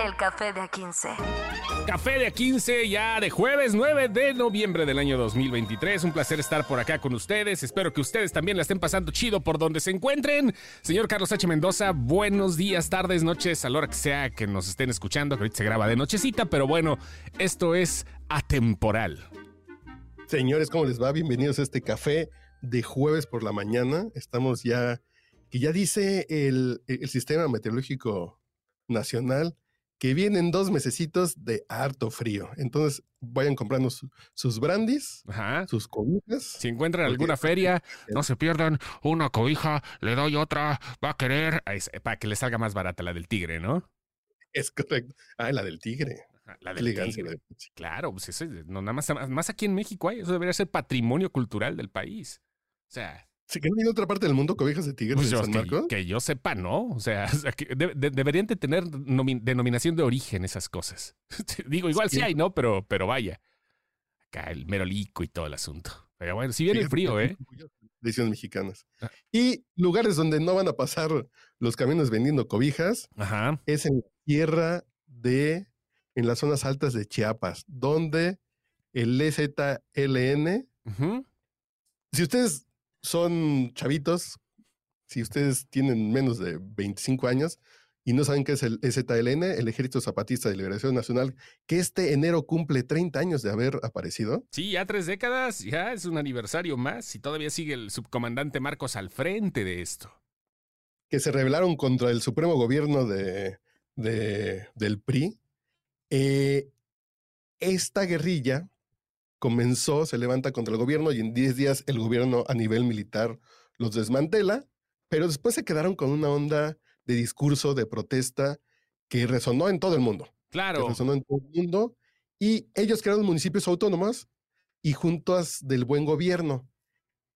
El Café de A15. Café de A15 ya de jueves 9 de noviembre del año 2023. Un placer estar por acá con ustedes. Espero que ustedes también la estén pasando chido por donde se encuentren. Señor Carlos H. Mendoza, buenos días, tardes, noches, a la hora que sea que nos estén escuchando, que ahorita se graba de nochecita, pero bueno, esto es atemporal. Señores, ¿cómo les va? Bienvenidos a este café de jueves por la mañana. Estamos ya, que ya dice el, el Sistema Meteorológico Nacional que vienen dos mesecitos de harto frío. Entonces vayan comprando su- sus brandis, Ajá. sus cobijas. Si encuentran alguna feria, no se pierdan una cobija, le doy otra, va a querer, para que le salga más barata la del tigre, ¿no? Es correcto. Ah, la del tigre. Ajá, La del tigre. Claro, pues eso, es- no, nada más, más aquí en México hay, eso debería ser patrimonio cultural del país. O sea, Sí, que no hay en otra parte del mundo cobijas de tigre pues de San que, Marcos. que yo sepa, ¿no? O sea, o sea, que de- de- deberían de tener nomi- denominación de origen esas cosas. Digo, igual sí Sí. hay, ¿no? Pero, pero vaya. Acá el merolico y todo el asunto. Pero bueno, si viene el frío, ¿eh? Decisiones mexicanas. Ah. Y lugares donde no van a pasar los camiones vendiendo cobijas Ajá. es en la tierra de, en las zonas altas de Chiapas, donde el EZLN, si ustedes son chavitos, si ustedes tienen menos de 25 años y no saben qué es el EZLN, el Ejército Zapatista de Liberación Nacional, que este enero cumple 30 años de haber aparecido. Sí, ya tres décadas, ya es un aniversario más y todavía sigue el subcomandante Marcos al frente de esto. que se rebelaron contra el supremo gobierno de, de- del PRI. Eh, esta guerrilla comenzó, se levanta contra el gobierno y en 10 días el gobierno a nivel militar los desmantela, pero después se quedaron con una onda de discurso, de protesta que resonó en todo el mundo. que Claro. resonó en todo el mundo. Y ellos crearon municipios autónomos y juntas del buen gobierno.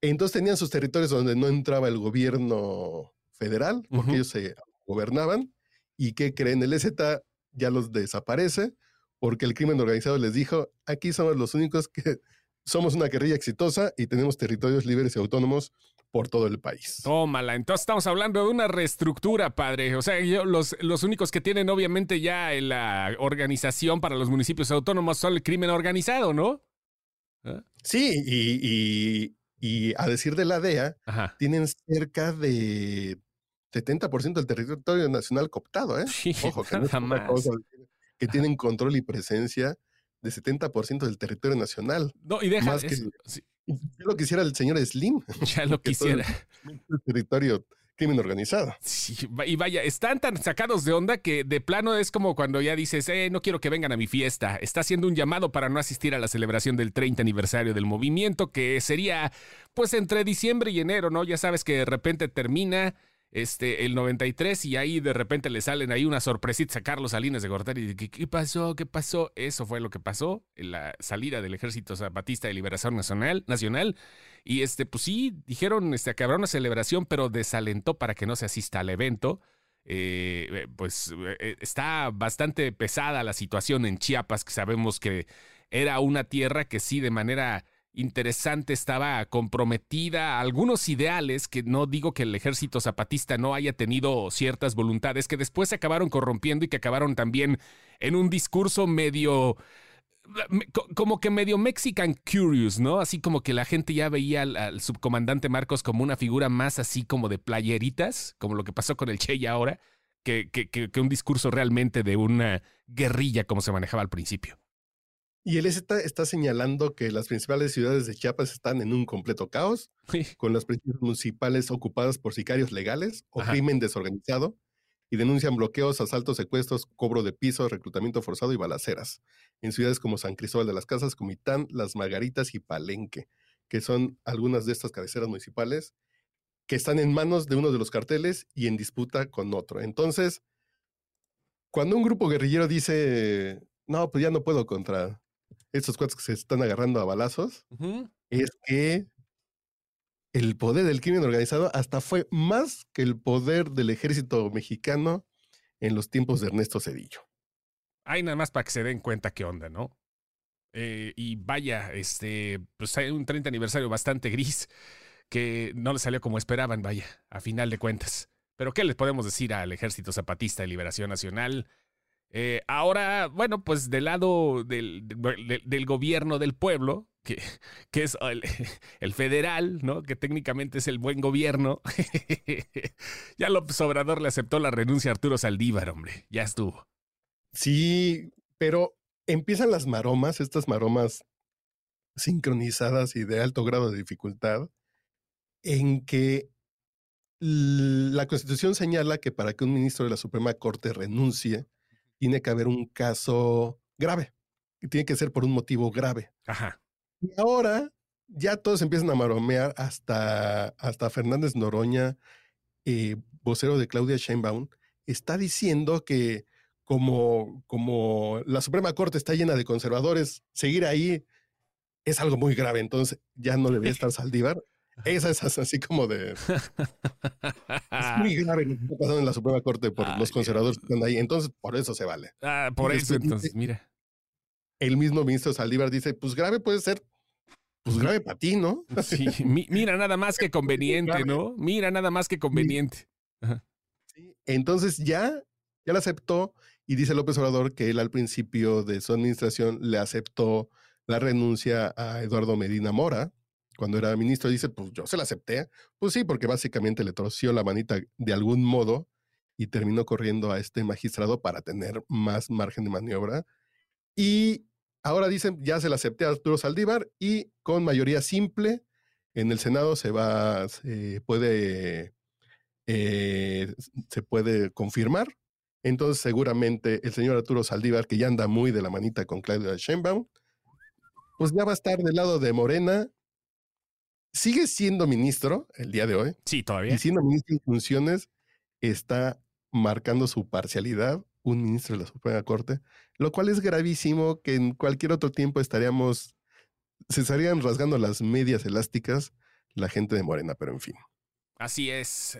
Entonces tenían sus territorios donde no entraba el gobierno federal, porque ellos se gobernaban. ¿Y qué creen? El EZ ya los desaparece porque el crimen organizado les dijo, aquí somos los únicos que somos una guerrilla exitosa y tenemos territorios libres y autónomos por todo el país. Tómala, entonces estamos hablando de una reestructura, padre. O sea, yo- los, los únicos que tienen obviamente ya en la organización para los municipios autónomos son el crimen organizado, ¿no? ¿Ah? Sí, y, y- y a decir de la DEA, Ajá. tienen cerca de 70% del territorio nacional cooptado, ¿eh? Sí, Ojo, que no es más. cosa, que tienen control y presencia de 70% del territorio nacional. No, y deja Más que- sí, Yo lo quisiera el señor Slim, ya lo el- quisiera. el territorio crimen organizado. Sí, y vaya, están tan sacados de onda que de plano es como cuando ya dices, eh, no quiero que vengan a mi fiesta. Está haciendo un llamado para no asistir a la celebración del 30 aniversario del movimiento, que sería pues entre diciembre y enero, ¿no? Ya sabes que de repente termina este, el 93 y ahí de repente le salen ahí una sorpresita a Carlos Salinas de Gortari. ¿Qué, ¿Qué pasó? ¿Qué pasó? Eso fue lo que pasó la salida del Ejército Zapatista de Liberación Nacional. nacional y este, pues sí, dijeron este, que habrá una celebración, pero desalentó para que no se asista al evento. Eh, eh, pues eh, está bastante pesada la situación en Chiapas, que sabemos que era una tierra que sí de manera interesante estaba comprometida a algunos ideales que no digo que el ejército zapatista no haya tenido ciertas voluntades que después se acabaron corrompiendo y que acabaron también en un discurso medio me- co- como que medio Mexican Curious, ¿no? Así como que la gente ya veía al, subcomandante Marcos como una figura más así como de playeritas, como lo que pasó con el Che y ahora, que, que- que un discurso realmente de una guerrilla como se manejaba al principio. Y el EZ está señalando que las principales ciudades de Chiapas están en un completo caos, Sí. con las principales municipales ocupadas por sicarios legales o Ajá. crimen desorganizado, y denuncian bloqueos, asaltos, secuestros, cobro de piso, reclutamiento forzado y balaceras en ciudades como San Cristóbal de las Casas, Comitán, Las Margaritas y Palenque, que son algunas de estas cabeceras municipales que están en manos de uno de los carteles y en disputa con otro. Entonces, cuando un grupo guerrillero dice, no, pues ya no puedo contra estos cuates que se están agarrando a balazos, es que el poder del crimen organizado hasta fue más que el poder del ejército mexicano en los tiempos de Ernesto Cedillo. Hay nada más para que se den cuenta qué onda, ¿no? Eh, y vaya, este, pues hay un 30 aniversario bastante gris que no le salió como esperaban, vaya, a final de cuentas. Pero ¿qué les podemos decir al Ejército Zapatista de Liberación Nacional? Eh, ahora, bueno, pues del lado del, del, gobierno del pueblo, que, que es el, el, federal, ¿no? Que técnicamente es el buen gobierno. ya López Obrador le aceptó la renuncia a Arturo Saldívar, hombre. Ya estuvo. Sí, pero empiezan las maromas, estas maromas sincronizadas y de alto grado de dificultad, en que la Constitución señala que para que un ministro de la Suprema Corte renuncie, tiene que haber un caso grave. Y tiene que ser por un motivo grave. Ajá. Y ahora ya todos empiezan a maromear hasta, hasta Fernández Noroña, eh, vocero de Claudia Sheinbaum, está diciendo que como, como la Suprema Corte está llena de conservadores, seguir ahí es algo muy grave. Entonces ya no debería estar Saldívar. Esa es así como de. es muy grave lo que está pasando en la Suprema Corte por los conservadores que están ahí. Entonces, por eso se vale. Ah, por eso, entonces, mira. El mismo ministro Saldívar dice: Pues grave puede ser. Pues grave para ti, ¿no? Sí, mira nada más que conveniente, ¿no? Mira nada más que conveniente. Sí. Entonces ya, ya lo aceptó y dice López Obrador que él al principio de su administración le aceptó la renuncia a Eduardo Medina Mora, cuando era ministro, dice, pues yo se la acepté. Pues sí, porque básicamente le torció la manita de algún modo y terminó corriendo a este magistrado para tener más margen de maniobra. Y ahora dicen, ya se la acepté a Arturo Saldívar y con mayoría simple en el Senado se va, se puede, eh, se puede confirmar entonces, seguramente el señor Arturo Saldívar, que ya anda muy de la manita con Claudia Sheinbaum, pues ya va a estar del lado de Morena. Sigue siendo ministro el día de hoy. Sí, todavía. Y siendo ministro en funciones, está marcando su parcialidad un ministro de la Suprema Corte, lo cual es gravísimo que en cualquier otro tiempo estaríamos, se estarían rasgando las medias elásticas la gente de Morena, pero en fin. Así es.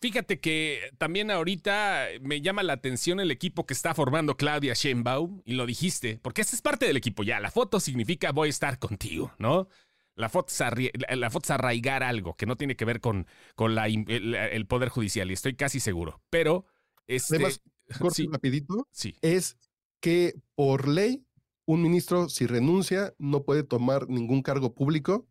Fíjate que también ahorita me llama la atención el equipo que está formando Claudia Sheinbaum, y lo dijiste, porque esta es parte del equipo ya. La foto significa voy a estar contigo, ¿no? La foto es, la arraigar algo que no tiene que ver con, con la, el, Poder Judicial, y estoy casi seguro. Pero, este, Además, corto rapidito, sí. es que por ley, un ministro, si renuncia, no puede tomar ningún cargo público,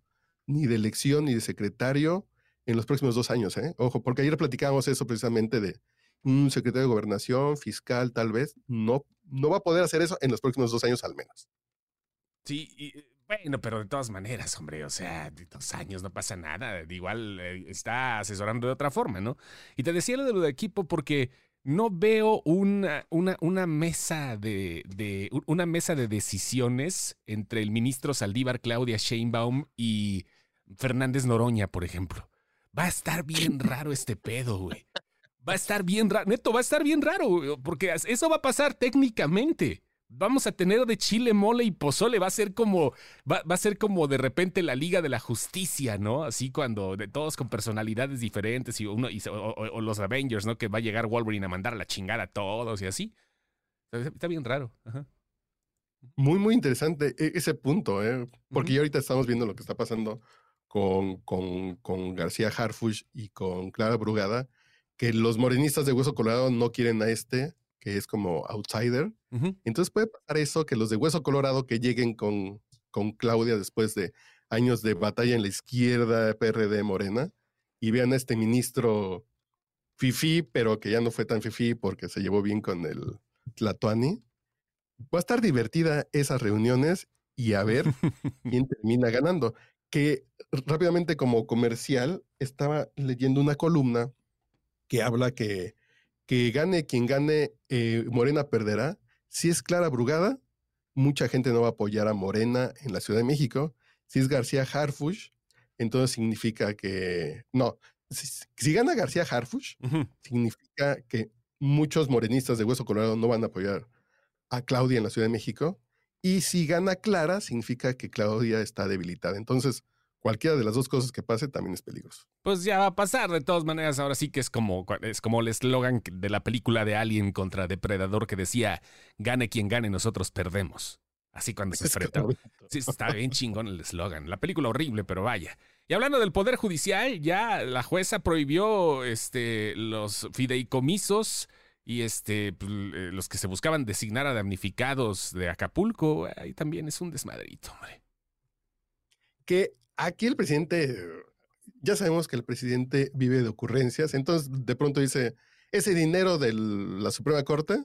ni de elección, ni de secretario, en los próximos dos años, ¿eh? Ojo, porque ayer platicábamos eso precisamente de un secretario de gobernación, fiscal, tal vez, no, no va a poder hacer eso en los próximos dos años al menos. Sí, y, bueno, pero de todas maneras, hombre, o sea, dos años no pasa nada. Igual eh, está asesorando de otra forma, ¿no? Y te decía lo de lo de equipo porque no veo una, una, una mesa de, de, una mesa de decisiones entre el ministro Saldívar, Claudia Sheinbaum y Fernández Noroña, por ejemplo. Va a estar bien raro este pedo, güey. Va a estar bien raro. Neto, va a estar bien raro, porque eso va a pasar técnicamente. Vamos a tener de chile, mole y pozole. Va a ser como, va, a ser como de repente la Liga de la Justicia, ¿no? Así cuando de todos con personalidades diferentes y uno o, los Avengers, ¿no? Que va a llegar Wolverine a mandar a la chingada a todos y así. Está bien raro. Muy, muy interesante e, ese punto, ¿eh? Porque ya ahorita estamos viendo lo que está pasando con, con, con García Harfush y con Clara Brugada, que los morenistas de Hueso Colorado no quieren a este, que es como outsider. Entonces puede pasar eso, que los de Hueso Colorado que lleguen con, con Claudia después de años de batalla en la izquierda, PRD, Morena, y vean a este ministro Fifi, pero que ya no fue tan Fifi porque se llevó bien con el Tlatuani. Va a estar divertida esas reuniones y a ver quién termina ganando que rápidamente como comercial estaba leyendo una columna que habla que, que gane quien gane, eh, Morena perderá. Si es Clara Brugada, mucha gente no va a apoyar a Morena en la Ciudad de México. Si es García Harfush, entonces significa que, no, si, gana García Harfush, significa que muchos morenistas de Hueso Colorado no van a apoyar a Claudia en la Ciudad de México y si gana Clara, significa que Claudia está debilitada. Entonces, cualquiera de las dos cosas que pase también es peligroso. Pues ya va a pasar, de todas maneras, ahora sí que es como, es como el eslogan de la película de Alien contra Depredador que decía, gane quien gane, nosotros perdemos. Así cuando se enfrenta. Sí, está bien chingón el eslogan. La película horrible, pero vaya. Y hablando del Poder Judicial, ya la jueza prohibió este, los fideicomisos y este, pues, eh, los que se buscaban designar a damnificados de Acapulco. Ahí también es un desmadrito, hombre. Que aquí el presidente, ya sabemos que el presidente vive de ocurrencias, entonces de pronto dice, ese dinero de la Suprema Corte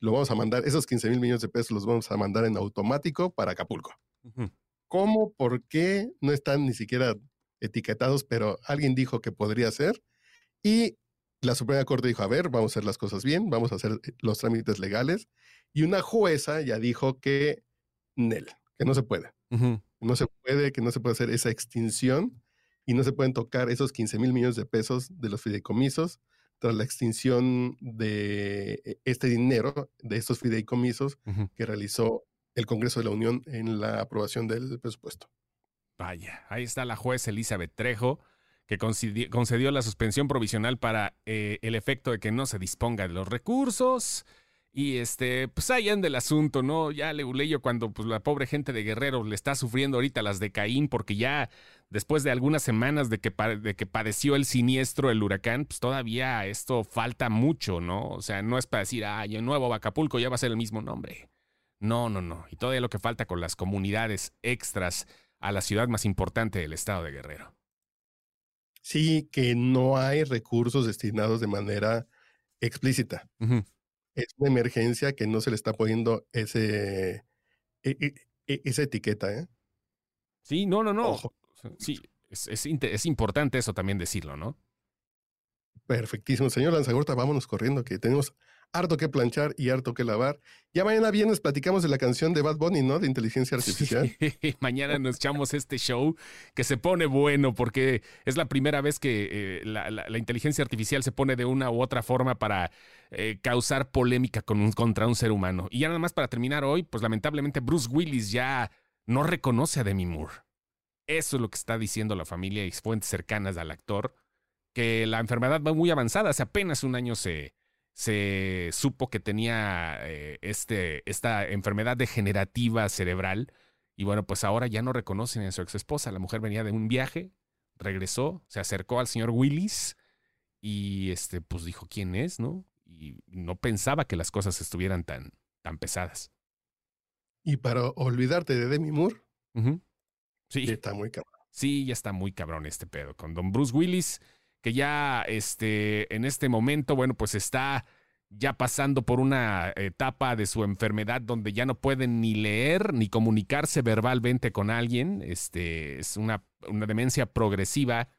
lo vamos a mandar, esos 15 mil millones de pesos los vamos a mandar en automático para Acapulco. ¿Cómo? ¿Por qué? No están ni siquiera etiquetados, pero alguien dijo que podría ser. Y la Suprema Corte dijo, a ver, vamos a hacer las cosas bien, vamos a hacer los trámites legales. Y una jueza ya dijo que, Nel, que no se puede. No se puede, que no se puede hacer esa extinción y no se pueden tocar esos 15 mil millones de pesos de los fideicomisos tras la extinción de e, este dinero, de estos fideicomisos que realizó el Congreso de la Unión en la aprobación del presupuesto. Vaya, ahí está la juez Elizabeth Trejo, que concedió, la suspensión provisional para eh, el efecto de que no se disponga de los recursos. Y este, pues ahí anda el asunto, ¿no? Ya le yo cuando pues, la pobre gente de Guerrero le está sufriendo ahorita las de Caín, porque ya después de algunas semanas de que, de que padeció el siniestro, el huracán, pues todavía esto falta mucho, ¿no? O sea, no es para decir, ay, el nuevo Acapulco ya va a ser el mismo nombre. No, no, no. Y todavía lo que falta con las comunidades extras a la ciudad más importante del estado de Guerrero. Sí, que no hay recursos destinados de manera explícita. Es una emergencia que no se le está poniendo ese, e, e, e, esa etiqueta. ¿eh? Sí, no, no, no. Sí, es, es, importante eso también decirlo, ¿no? Perfectísimo. Señor Lanzagorta, vámonos corriendo, que tenemos harto que planchar y harto que lavar. Ya mañana viernes platicamos de la canción de Bad Bunny, ¿no? De inteligencia artificial. mañana nos echamos este show que se pone bueno porque es la primera vez que eh, la, inteligencia artificial se pone de una u otra forma para eh, causar polémica con contra un ser humano. Y ya nada más para terminar hoy, pues lamentablemente Bruce Willis ya no reconoce a Demi Moore. Eso es lo que está diciendo la familia y fuentes cercanas al actor, que la enfermedad va muy avanzada, hace apenas un año se, se supo que tenía eh, este, esta enfermedad degenerativa cerebral. Y bueno, pues ahora ya no reconocen a su ex esposa. La mujer venía de un viaje, regresó, se acercó al señor Willis y este, pues dijo quién es, ¿no? Y no pensaba que las cosas estuvieran tan, tan pesadas. Y para olvidarte de Demi Moore, sí. Está muy cabrón. Sí, ya está muy cabrón este pedo. Con Don Bruce Willis que ya este, en este momento, bueno, pues está ya pasando por una etapa de su enfermedad donde ya no puede ni leer ni comunicarse verbalmente con alguien. Este, es una, una demencia progresiva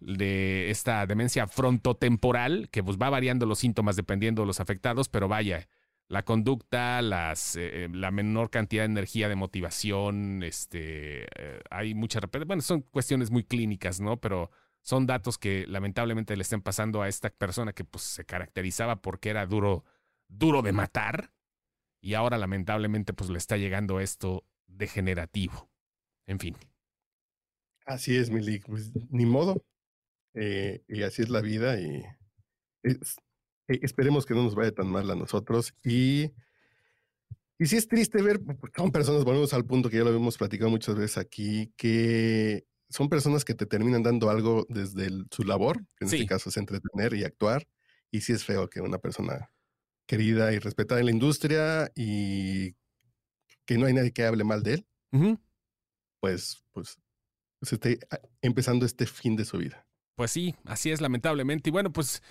de esta demencia frontotemporal que pues va variando los síntomas dependiendo de los afectados, pero vaya, la conducta, las, eh, la menor cantidad de energía, de motivación, este, eh, hay mucha, bueno, son cuestiones muy clínicas, ¿no? Pero son datos que lamentablemente le estén pasando a esta persona que pues, se caracterizaba porque era duro, duro de matar y ahora lamentablemente pues le está llegando esto degenerativo. En fin. Así es, Milik. Pues, ni modo. Eh, y así es la vida y e, esperemos que no nos vaya tan mal a nosotros y y sí es triste ver, son personas, volvemos al punto que ya lo hemos platicado muchas veces aquí, que son personas que te terminan dando algo desde su labor, que en este caso es entretener y actuar. Y sí es feo que una persona querida y respetada en la industria y que no hay nadie que hable mal de él, pues, pues, pues esté empezando este fin de su vida. Pues sí, así es lamentablemente. Y bueno, pues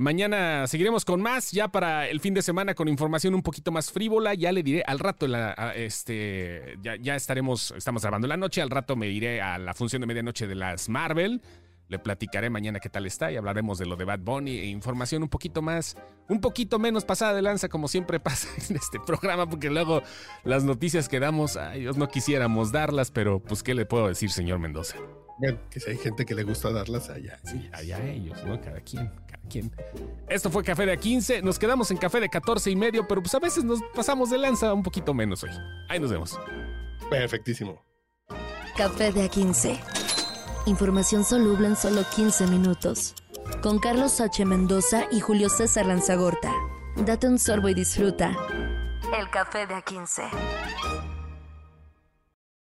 mañana seguiremos con más, ya para el fin de semana con información un poquito más frívola. Ya le diré al rato, la, este, ya, estaremos, estamos grabando la noche, al rato me iré a la función de medianoche de las Marvel. Le platicaré mañana qué tal está y hablaremos de lo de Bad Bunny e información un poquito más, un poquito menos pasada de lanza, como siempre pasa en este programa, porque luego las noticias que damos, ay Dios, no quisiéramos darlas, pero pues, ¿qué le puedo decir, señor Mendoza? Bueno, que si hay gente que le gusta darlas allá. Sí, allá ellos, ¿no? Cada quien, cada quien. Esto fue Café de A15. Nos quedamos en Café de 14 y medio, pero pues a veces nos pasamos de lanza un poquito menos hoy. Ahí nos vemos. Perfectísimo. Café de A15. Información soluble en solo 15 minutos. Con Carlos H. Mendoza y Julio César Lanzagorta. Date un sorbo y disfruta. El Café de A15.